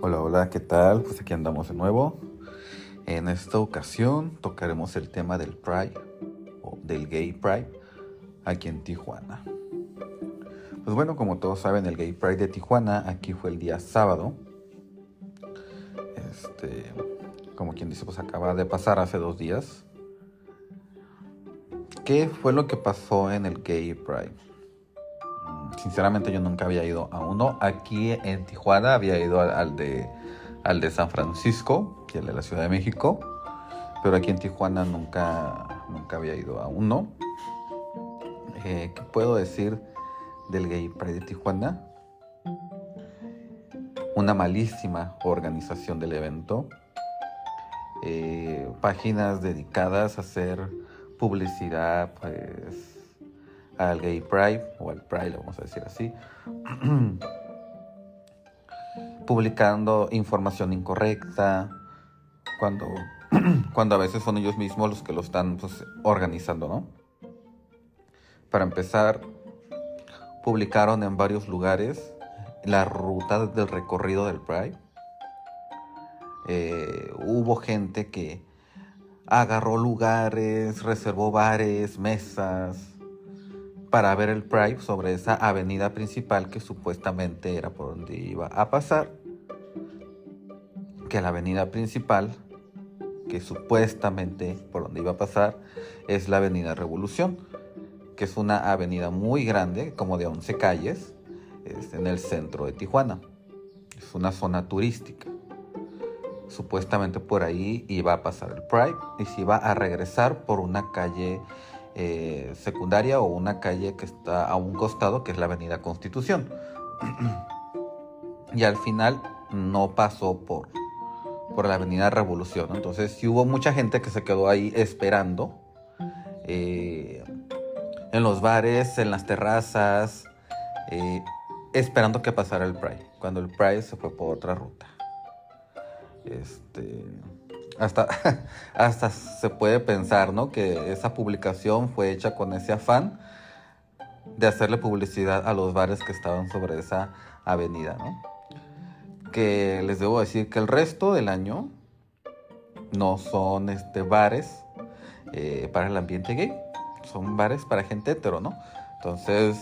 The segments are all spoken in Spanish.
Hola, hola, ¿qué tal? Pues aquí andamos de nuevo. En esta ocasión tocaremos el tema del Pride o del Gay Pride aquí en Tijuana. Pues bueno, como todos saben, el Gay Pride de Tijuana aquí fue el día sábado. Este, como quien dice, pues acaba de pasar hace dos días. ¿Qué fue lo que pasó en el Gay Pride? Sinceramente yo nunca había ido a uno. Aquí en Tijuana había ido al, de, al de San Francisco, que es de la Ciudad de México, pero aquí en Tijuana nunca, nunca había ido a uno. Eh, ¿Qué puedo decir del Gay Pride de Tijuana? Una malísima organización del evento. Eh, páginas dedicadas a hacer publicidad, pues al Gay Pride, o al Pride, vamos a decir así, publicando información incorrecta, cuando, cuando a veces son ellos mismos los que lo están pues, organizando, ¿no? Para empezar, publicaron en varios lugares la ruta del recorrido del Pride. Eh, hubo gente que agarró lugares, reservó bares, mesas, para ver el Pride sobre esa avenida principal que supuestamente era por donde iba a pasar. Que la avenida principal, que supuestamente por donde iba a pasar, es la avenida Revolución, que es una avenida muy grande, como de 11 calles, en el centro de Tijuana. Es una zona turística. Supuestamente por ahí iba a pasar el Pride y se iba a regresar por una calle eh, secundaria o una calle que está a un costado, que es la Avenida Constitución. y al final no pasó por, por la Avenida Revolución. Entonces sí hubo mucha gente que se quedó ahí esperando. Eh, en los bares, en las terrazas, eh, esperando que pasara el Pride. Cuando el Pride se fue por otra ruta. Este hasta, hasta se puede pensar, ¿no? Que esa publicación fue hecha con ese afán de hacerle publicidad a los bares que estaban sobre esa avenida, ¿no? Que les debo decir que el resto del año no son este, bares eh, para el ambiente gay, son bares para gente hetero, ¿no? Entonces,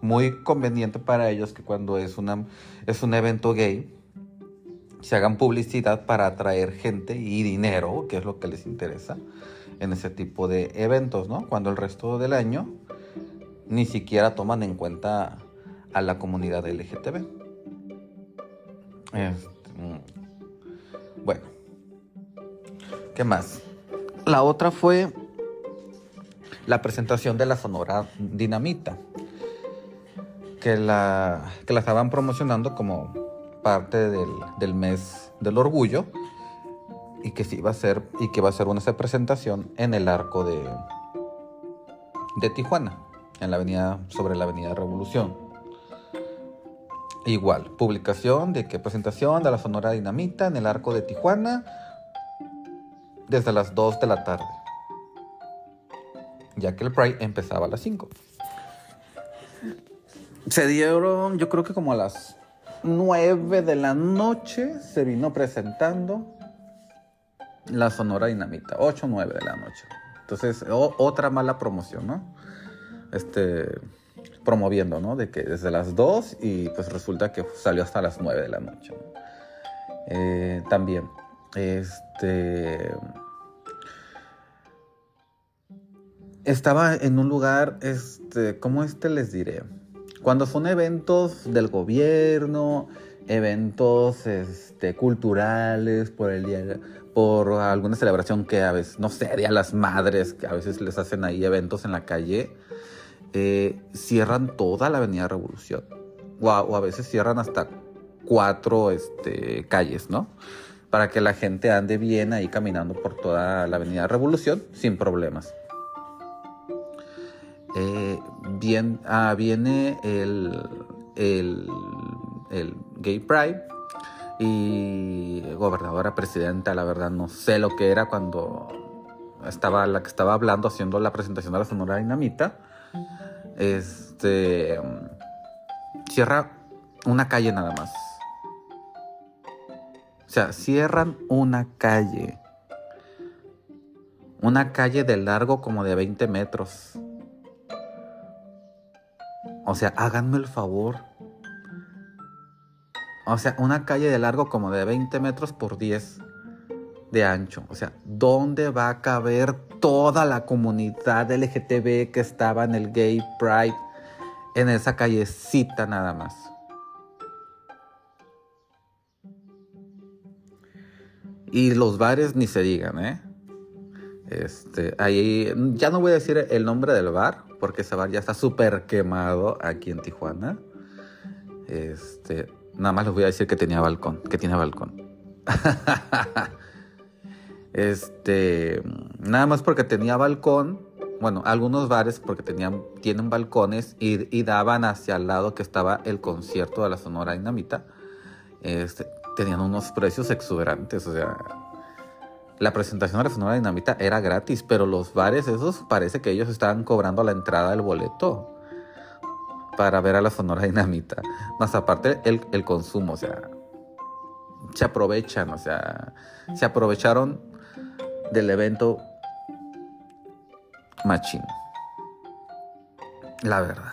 muy conveniente para ellos que cuando es, una, es un evento gay, se hagan publicidad para atraer gente y dinero, que es lo que les interesa en ese tipo de eventos, ¿no? Cuando el resto del año ni siquiera toman en cuenta a la comunidad LGTB. Este, mm, bueno, ¿qué más? La otra fue la presentación de la Sonora Dinamita, que la, que la estaban promocionando como parte del, mes del orgullo y que sí va a ser y que va a ser una presentación en el arco de de Tijuana, en la avenida sobre la avenida Revolución. Igual, publicación de que presentación de la Sonora Dinamita en el arco de Tijuana desde las 2 de la tarde. Ya que el Pride empezaba a las 5. Se dieron, yo creo que como a las 9 de la noche se vino presentando la Sonora Dinamita. 8 o 9 de la noche. Entonces, otra mala promoción, ¿no? Este, promoviendo, ¿no? De que desde las 2 y pues resulta que salió hasta las 9 de la noche. Eh, también, este... Estaba en un lugar, este, ¿cómo este les diré? Cuando son eventos del gobierno, eventos este, culturales, por el día, por alguna celebración que a veces, no sé, Día las Madres, que a veces les hacen ahí eventos en la calle, eh, cierran toda la Avenida Revolución. O a, veces cierran hasta cuatro este, calles, ¿no? Para que la gente ande bien ahí caminando por toda la Avenida Revolución sin problemas. Eh, bien, ah, viene el, el, Gay Pride y gobernadora presidenta, la verdad no sé lo que era cuando estaba la que estaba hablando haciendo la presentación de la Sonora Dinamita. Este cierra una calle nada más. sea, cierran una calle. Una calle de largo como de 20 metros. O sea, háganme el favor. O sea, una calle de largo como de 20 metros por 10 de ancho. O sea, ¿dónde va a caber toda la comunidad LGTB que estaba en el Gay Pride en esa callecita nada más? Y los bares ni se digan, ¿eh? Este, ahí, ya no voy a decir el nombre del bar, porque ese bar ya está súper quemado aquí en Tijuana. Este, nada más les voy a decir que tenía balcón, que tiene balcón. este, nada más porque tenía balcón, bueno, algunos bares porque tenían, tienen balcones y, daban hacia el lado que estaba el concierto de la Sonora Dinamita. Este, tenían unos precios exuberantes, o sea, la presentación de la Sonora Dinamita era gratis, pero los bares esos parece que ellos estaban cobrando la entrada del boleto para ver a la Sonora Dinamita. Más aparte el, consumo, o sea, se aprovechan, o sea, se aprovecharon del evento machín. La verdad.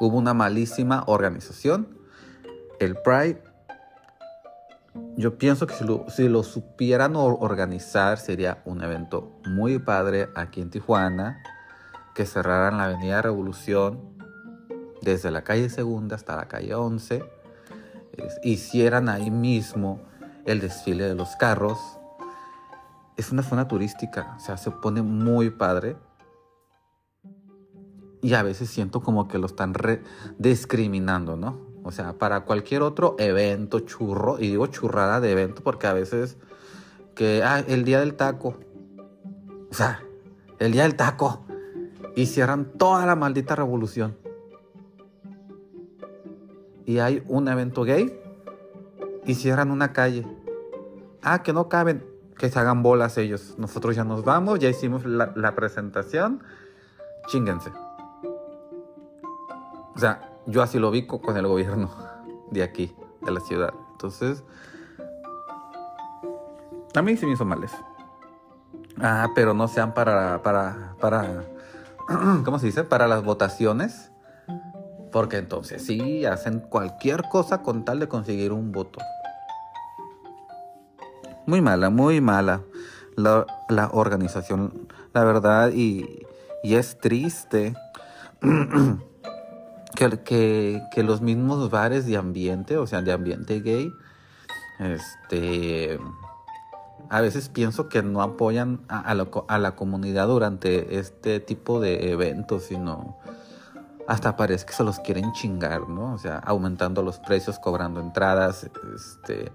Hubo una malísima organización. El Pride yo pienso que si lo, supieran organizar sería un evento muy padre aquí en Tijuana, que cerraran la Avenida Revolución desde la calle Segunda hasta la calle 11, hicieran ahí mismo el desfile de los carros. Es una zona turística, o sea, se pone muy padre. Y a veces siento como que lo están discriminando, ¿no? O sea, para cualquier otro evento churro, y digo churrada de evento porque a veces que, ah, el día del taco. O sea, el día del taco. Y cierran toda la maldita revolución. Y hay un evento gay y cierran una calle. Ah, que no caben, que se hagan bolas ellos. Nosotros ya nos vamos, ya hicimos la, la presentación. Chinguense. O sea, yo así lo vi con el gobierno de aquí, de la ciudad. Entonces, a mí sí me hizo mal. Ah, pero no sean para, para, para, ¿cómo se dice? Para las votaciones. Porque entonces sí, hacen cualquier cosa con tal de conseguir un voto. Muy mala, muy mala la, la organización, la verdad, y, y es triste que, los mismos bares de ambiente, o sea, de ambiente gay, este, a veces pienso que no apoyan a, la, comunidad durante este tipo de eventos, sino hasta parece que se los quieren chingar, ¿no? O sea, aumentando los precios, cobrando entradas, este,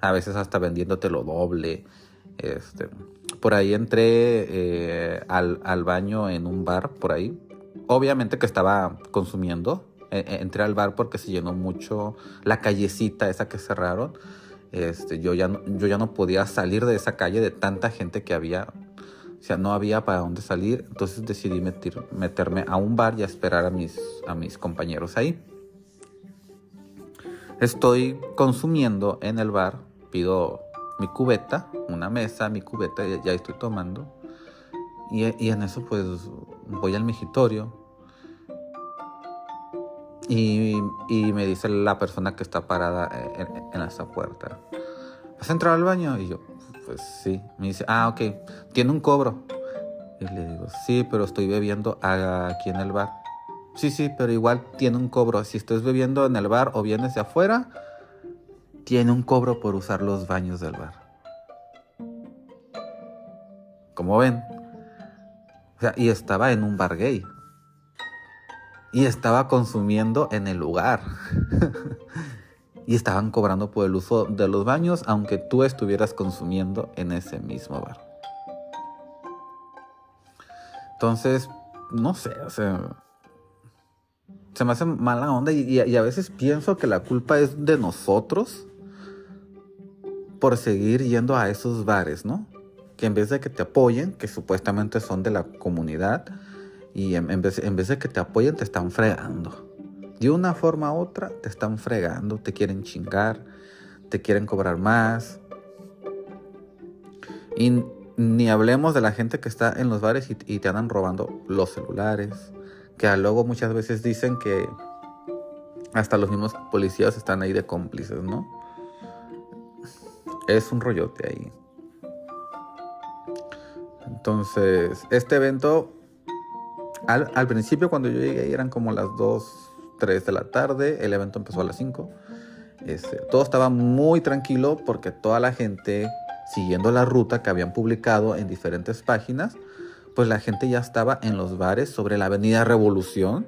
a veces hasta vendiéndote lo doble. Este, por ahí entré eh, al baño en un bar, por ahí, obviamente que estaba consumiendo. E, e, entré al bar porque se llenó mucho la callecita esa que cerraron. Este, yo, ya no, yo ya no podía salir de esa calle de tanta gente que había. O sea, no había para dónde salir. Entonces decidí meterme a un bar y a esperar a mis, compañeros ahí. Estoy consumiendo en el bar. Pido mi cubeta, una mesa, mi cubeta, ya estoy tomando. Y, y en eso pues voy al migitorio y, me dice la persona que está parada en, esa puerta, ¿vas a entrar al baño? Y yo, pues sí. Me dice, ah, ok, tiene un cobro. Y le digo, sí, pero estoy bebiendo aquí en el bar. Sí, sí, pero igual tiene un cobro. Si estás bebiendo en el bar o vienes de afuera, tiene un cobro por usar los baños del bar. Como ven, o sea, y estaba en un bar gay. Y estaba consumiendo en el lugar. y estaban cobrando por el uso de los baños, aunque tú estuvieras consumiendo en ese mismo bar. Entonces, no sé, o sea, se me hace mala onda y, y, a veces pienso que la culpa es de nosotros por seguir yendo a esos bares, ¿no? Que en vez de que te apoyen, que supuestamente son de la comunidad, y en, vez, en vez de que te apoyen, te están fregando. De una forma u otra, te están fregando, te quieren chingar, te quieren cobrar más. Y ni hablemos de la gente que está en los bares y, te andan robando los celulares. Que luego muchas veces dicen que hasta los mismos policías están ahí de cómplices, ¿no? Es un rollote ahí. Entonces, este evento, al, principio cuando yo llegué eran como las 2, 3 de la tarde, el evento empezó a las 5. Este, todo estaba muy tranquilo porque toda la gente, siguiendo la ruta que habían publicado en diferentes páginas, pues la gente ya estaba en los bares sobre la avenida Revolución,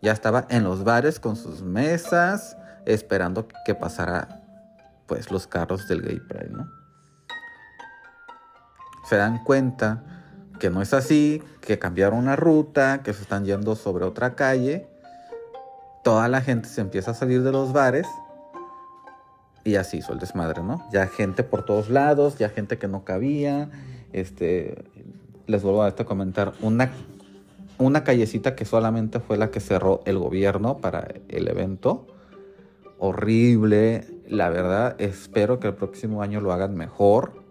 ya estaba en los bares con sus mesas, esperando que pasara pues los carros del Gay Pride, ¿no? Se dan cuenta que no es así, que cambiaron la ruta, que se están yendo sobre otra calle. Toda la gente se empieza a salir de los bares y así hizo el desmadre, ¿no? Ya gente por todos lados, ya gente que no cabía. Este, les vuelvo a este comentar, una, una callecita que solamente fue la que cerró el gobierno para el evento. Horrible, la verdad, espero que el próximo año lo hagan mejor.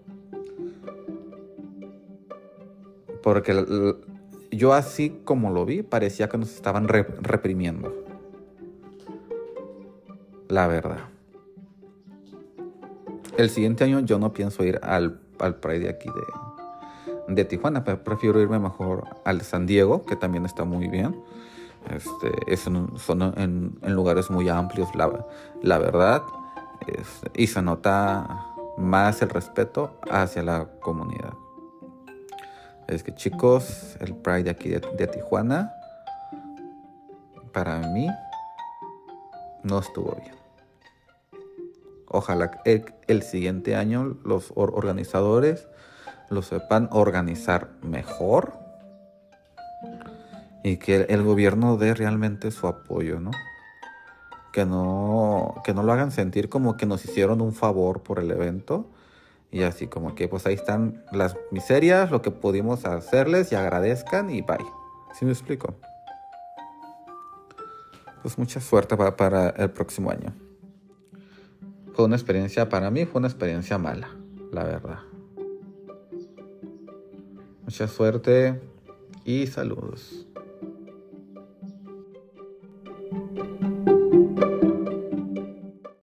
Porque yo así como lo vi, parecía que nos estaban reprimiendo. La verdad. El siguiente año yo no pienso ir al, al Pride de aquí de, de Tijuana. Prefiero irme mejor al San Diego, que también está muy bien. Este, son en, lugares muy amplios, la, la verdad. y se nota más el respeto hacia la comunidad. Es que chicos, el Pride de aquí de, de Tijuana, para mí, no estuvo bien. Ojalá el, siguiente año los organizadores lo sepan organizar mejor y que el gobierno dé realmente su apoyo, ¿no? Que no, que no lo hagan sentir como que nos hicieron un favor por el evento y así como que pues ahí están las miserias, lo que pudimos hacerles y agradezcan y bye. ¿Sí me explico? Pues mucha suerte para el próximo año fue una experiencia, para mí fue una experiencia mala, la verdad. Mucha suerte y saludos.